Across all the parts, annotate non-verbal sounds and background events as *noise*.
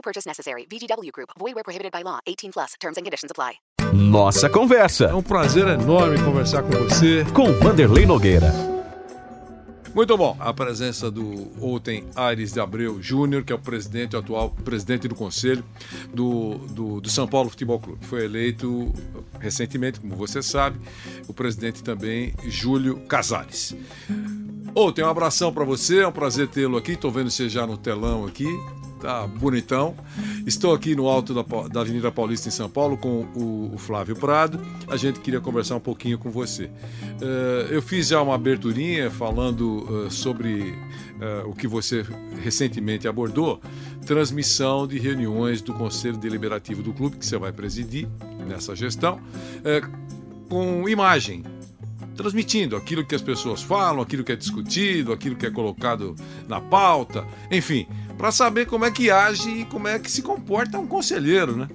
No purchase necessary. VGW Group. Void where prohibited by law. 18 plus. Terms and conditions apply. Nossa É Conversa, um prazer enorme conversar com você. com Vanderlei Nogueira. Muito bom. A presença do Outen Aires de Abreu Júnior, que é o presidente, o atual presidente do conselho do, do, do São Paulo Futebol Clube. Foi eleito recentemente, como você sabe, o presidente também, Júlio Casares. Outen, um abração para você, é um prazer tê-lo aqui. Estou vendo você já no telão aqui. Tá bonitão. Estou aqui no alto da, da Avenida Paulista em São Paulo com o, o Flávio Prado. A gente queria conversar um pouquinho com você. Eh, eu fiz já uma aberturinha falando eh, sobre eh, o que você recentemente abordou, transmissão de reuniões do Conselho Deliberativo do clube que você vai presidir nessa gestão, com imagem, transmitindo aquilo que as pessoas falam, aquilo que é discutido, aquilo que é colocado na pauta, enfim, para saber como é que age e como é que se comporta um conselheiro, né?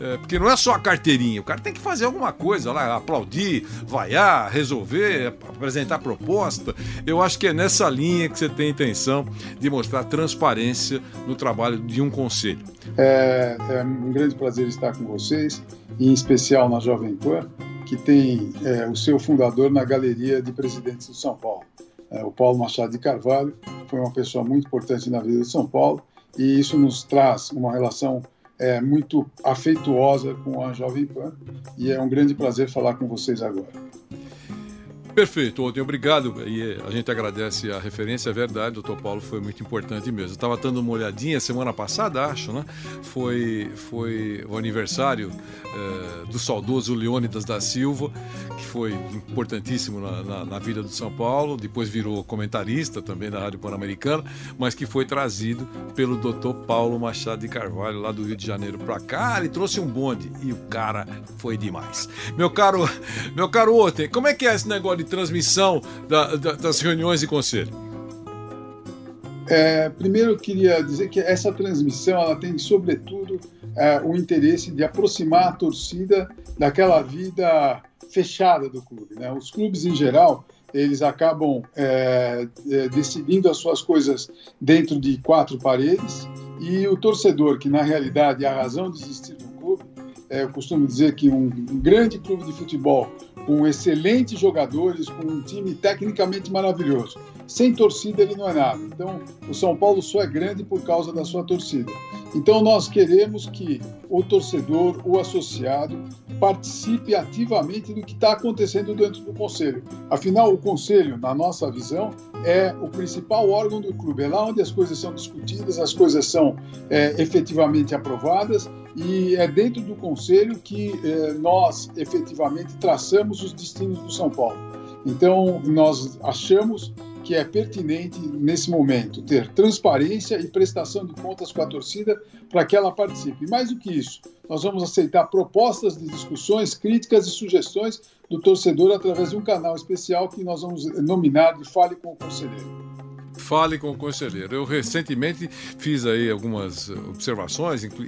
É, porque não é só a carteirinha, o cara tem que fazer alguma coisa lá, aplaudir, vaiar, resolver, apresentar proposta. Eu acho que é nessa linha que você tem intenção de mostrar transparência no trabalho de um conselho. É, é um grande prazer estar com vocês, em especial na Jovem Pan, que tem é, o seu fundador na Galeria de Presidentes do São Paulo. É, o Paulo Machado de Carvalho foi uma pessoa muito importante na vida de São Paulo e isso nos traz uma relação é, muito afetuosa com a Jovem Pan e é um grande prazer falar com vocês agora. Perfeito, Ontem, obrigado. E a gente agradece a referência, é verdade, doutor Paulo foi muito importante mesmo. Estava dando uma olhadinha semana passada, acho, né? Foi, foi o aniversário eh, do saudoso Leônidas da Silva, que foi importantíssimo na, na, na vida do São Paulo, depois virou comentarista também da Rádio Pan-Americana, mas que foi trazido pelo doutor Paulo Machado de Carvalho, lá do Rio de Janeiro para cá. Ele trouxe um bonde e o cara foi demais. Meu caro, meu caro Otem, como é que é esse negócio de transmissão da- da- das reuniões de conselho? É, primeiro eu queria dizer que essa transmissão ela tem sobretudo é, o interesse de aproximar a torcida daquela vida fechada do clube. Né? Os clubes em geral eles acabam é, é, decidindo as suas coisas dentro de quatro paredes e o torcedor que na realidade é a razão de existir do clube é, eu costumo dizer que um, um grande clube de futebol com excelentes jogadores, com um time tecnicamente maravilhoso. Sem torcida ele não é nada. Então, o São Paulo só é grande por causa da sua torcida. Então, nós queremos que o torcedor, o associado, participe ativamente do que está acontecendo dentro do conselho. Afinal, o conselho, na nossa visão, é o principal órgão do clube. É lá onde as coisas são discutidas, as coisas são é, efetivamente aprovadas e é dentro do conselho que eh, nós efetivamente traçamos os destinos do São Paulo. Então, nós achamos que é pertinente, nesse momento, ter transparência e prestação de contas com a torcida para que ela participe. Mais do que isso, nós vamos aceitar propostas de discussões, críticas e sugestões do torcedor através de um canal especial que nós vamos nominar de Fale com o Conselheiro. Fale com o conselheiro. Eu recentemente fiz aí algumas observações, inclu-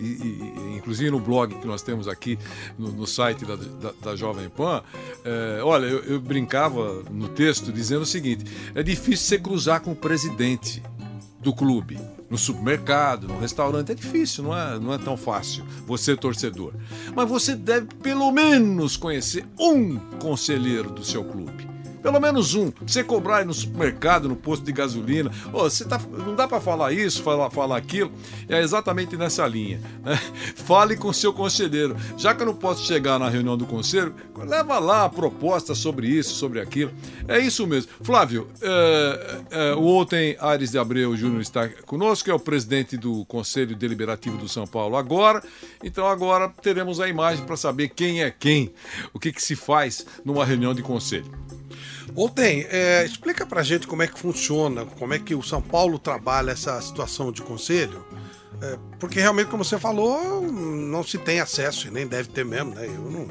inclusive no blog que nós temos aqui no, no site da, da- da Jovem Pan. É, olha, eu, eu brincava no texto dizendo o seguinte: é difícil você cruzar com o presidente do clube. No supermercado, no restaurante, é difícil, não é, não é tão fácil você torcedor. Mas você deve pelo menos conhecer um conselheiro do seu clube. Pelo menos um. Você cobrar aí no supermercado, no posto de gasolina. Ô, você tá, não dá para falar isso, falar, falar aquilo. É exatamente nessa linha. né? *laughs* Fale com seu conselheiro. Já que eu não posso chegar na reunião do conselho, leva lá a proposta sobre isso, sobre aquilo. É isso mesmo. Flávio, é, é, o Ontem Aires de Abreu Júnior está conosco, é o presidente do Conselho Deliberativo do São Paulo agora. Então agora teremos a imagem para saber quem é quem, o que, que se faz numa reunião de conselho. Ontem, é, explica pra gente como é que funciona, como é que o São Paulo trabalha essa situação de conselho. É, porque realmente, como você falou, não se tem acesso e nem deve ter mesmo, né? Eu não,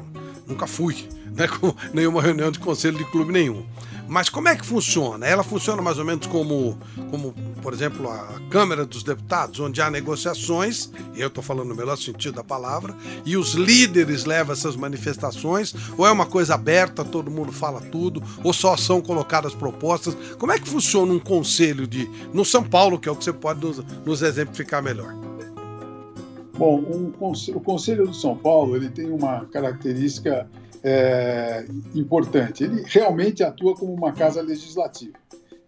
nunca fui *laughs* né, com nenhuma reunião de conselho de clube nenhum. Mas como é que funciona? Ela funciona mais ou menos como, como por exemplo, a Câmara dos Deputados, onde há negociações, e eu estou falando no melhor sentido da palavra, e os líderes levam essas manifestações, ou é uma coisa aberta, todo mundo fala tudo, ou só são colocadas propostas? Como é que funciona um conselho de no São Paulo, que é o que você pode nos, nos exemplificar melhor? Bom, um, o Conselho do São Paulo ele tem uma característica é, importante. Ele realmente atua como uma casa legislativa.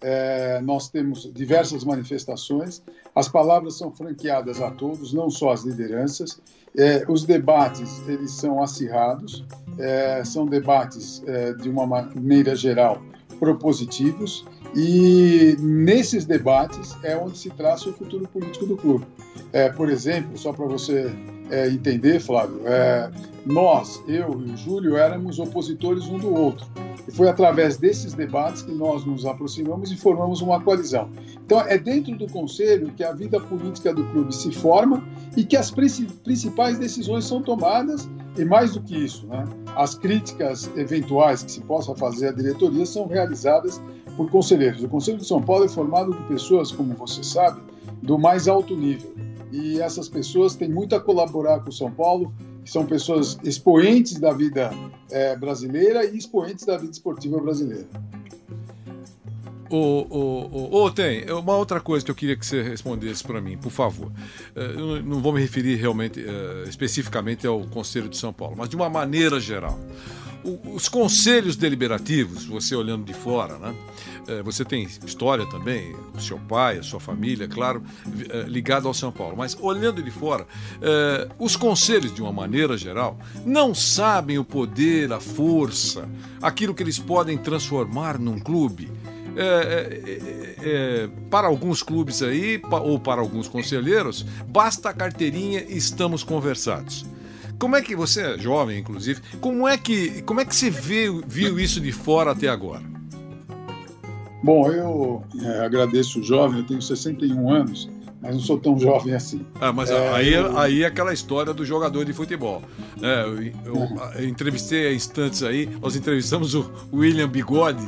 É, nós temos diversas manifestações, as palavras são franqueadas a todos, não só as lideranças. É, os debates eles são acirrados, é, são debates é, de uma maneira geral propositivos e nesses debates é onde se traça o futuro político do clube. É, por exemplo, só para você é, entender, Flávio, é, nós, eu e o Júlio, éramos opositores um do outro. E foi através desses debates que nós nos aproximamos e formamos uma coalizão. Então, é dentro do Conselho que a vida política do clube se forma e que as principais decisões são tomadas, e mais do que isso, né, as críticas eventuais que se possa fazer à diretoria são realizadas por conselheiros. O Conselho de São Paulo é formado por pessoas, como você sabe, do mais alto nível e essas pessoas têm muito a colaborar com São Paulo, são pessoas expoentes da vida é, brasileira e expoentes da vida esportiva brasileira. O, o, o, tem uma outra coisa que eu queria que você respondesse para mim, por favor. É, eu não vou me referir realmente, é, especificamente ao Conselho de São Paulo, mas de uma maneira geral os conselhos deliberativos, você olhando de fora, né? É, você tem história também, o seu pai, a sua família, claro, é, ligado ao São Paulo. Mas olhando de fora, é, os conselhos, de uma maneira geral, não sabem o poder, a força, aquilo que eles podem transformar num clube. É, é, é, para alguns clubes aí, ou para alguns conselheiros, basta a carteirinha e estamos conversados. Como é que você é jovem, inclusive? Como é que como é que você viu, viu isso de fora até agora? Bom, eu é, agradeço o jovem. Eu tenho 61 anos mas não sou tão jovem assim. Ah, mas é, aí, eu... aí é aquela história do jogador de futebol. É, eu, eu, eu, entrevistei há instantes aí, nós entrevistamos o William Bigode,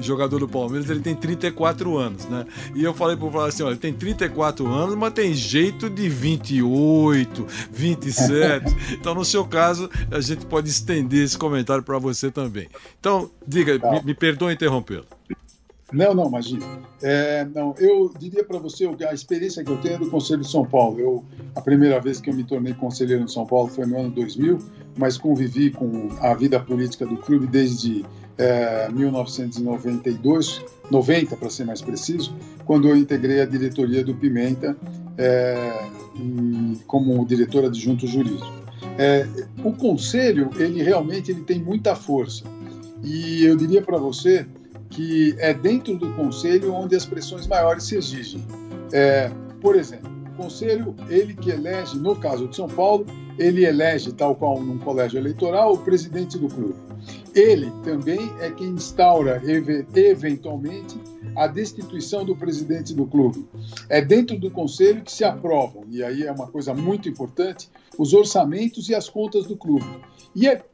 jogador do Palmeiras, ele tem 34 anos, né? E eu falei para falar assim: olha, ele tem 34 anos, mas tem jeito de 28, 27. *laughs* então, no seu caso, a gente pode estender esse comentário para você também. Então, diga, tá. me, me perdoe interrompê-lo. Não, não, imagina. É, não, eu diria para você a experiência que eu tenho é do Conselho de São Paulo. Eu, a primeira vez que eu me tornei conselheiro em São Paulo foi no ano 2000, mas convivi com a vida política do clube desde é, 1992, 90 para ser mais preciso, quando eu integrei a diretoria do Pimenta é, e, como diretor adjunto jurídico. É, o conselho, ele realmente ele tem muita força. E eu diria para você que é dentro do conselho onde as pressões maiores se exigem. É, por exemplo, o conselho, ele que elege, no caso de São Paulo, ele elege, tal qual num colégio eleitoral, o presidente do clube. Ele também é quem instaura, eventualmente, a destituição do presidente do clube. É dentro do conselho que se aprovam, e aí é uma coisa muito importante, os orçamentos e as contas do clube. E é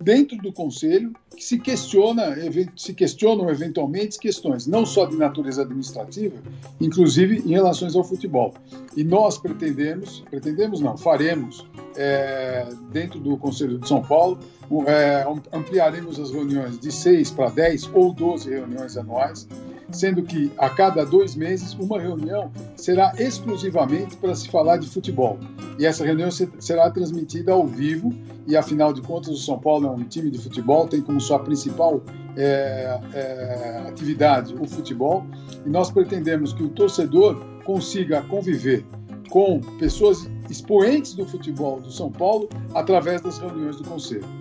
dentro do Conselho que se questiona, se questionam eventualmente questões não só de natureza administrativa, inclusive em relação ao futebol. E nós pretendemos, pretendemos não, faremos é, dentro do Conselho de São Paulo, é, ampliaremos as reuniões de 6 para 10 ou 12 reuniões anuais, sendo que a cada dois meses uma reunião será exclusivamente para se falar de futebol. E essa reunião será transmitida ao vivo, e afinal de contas, o São Paulo é um time de futebol, tem como sua principal é, é, atividade o futebol, e nós pretendemos que o torcedor consiga conviver com pessoas expoentes do futebol do São Paulo através das reuniões do Conselho.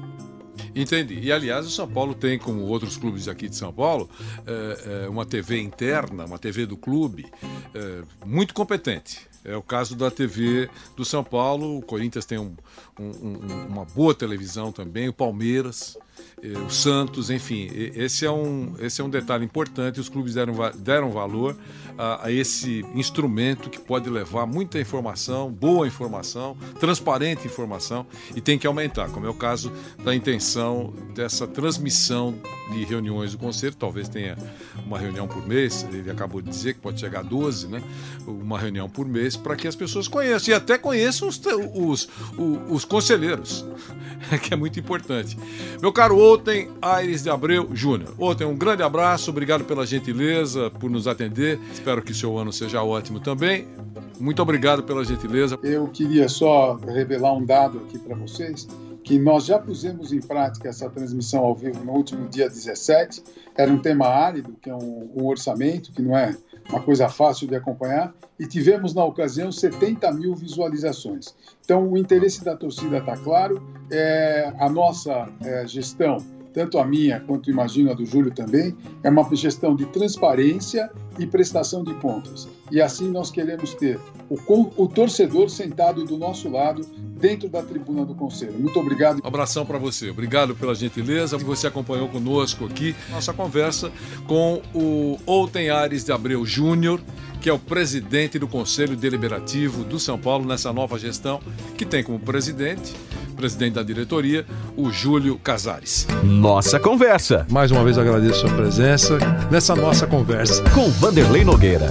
Entendi. E aliás, o São Paulo tem, como outros clubes aqui de São Paulo, é, é, uma TV interna, uma TV do clube, é, muito competente. É o caso da TV do São Paulo. O Corinthians tem um, um, uma boa televisão também, o Palmeiras. O Santos, enfim, esse é um, esse é um detalhe importante. Os clubes deram, deram valor a, a, esse instrumento que pode levar muita informação, boa informação, transparente informação e tem que aumentar, como é o caso da intenção dessa transmissão de reuniões do Conselho. Talvez tenha uma reunião por mês, ele acabou de dizer que pode chegar a 12, né? Uma reunião por mês para que as pessoas conheçam e até conheçam os, os, os, os conselheiros, *laughs* que é muito importante. Meu caro Otem Aires de Abreu Júnior. Otem, um grande abraço, obrigado pela gentileza, por nos atender. Espero que seu ano seja ótimo também. Muito obrigado pela gentileza. Eu queria só revelar um dado aqui para vocês que nós já pusemos em prática essa transmissão ao vivo no último dia 17. Era um tema árido, que é um, um orçamento, que não é uma coisa fácil de acompanhar, e tivemos na ocasião 70 mil visualizações. Então, o interesse da torcida está claro, é, a nossa é, gestão, tanto a minha quanto imagino a do Júlio também, é uma gestão de transparência e prestação de contas. E assim nós queremos ter o, o torcedor sentado do nosso lado dentro da tribuna do Conselho. Muito obrigado. Um abração para você. Obrigado pela gentileza. Você acompanhou conosco aqui nossa conversa com o Outem Ares de Abreu Júnior, que é o presidente do Conselho Deliberativo do São Paulo nessa nova gestão, que tem como presidente presidente da diretoria, o Júlio Casares. Nossa conversa. Mais uma vez agradeço a sua presença nessa nossa conversa. Com Vanderlei Nogueira.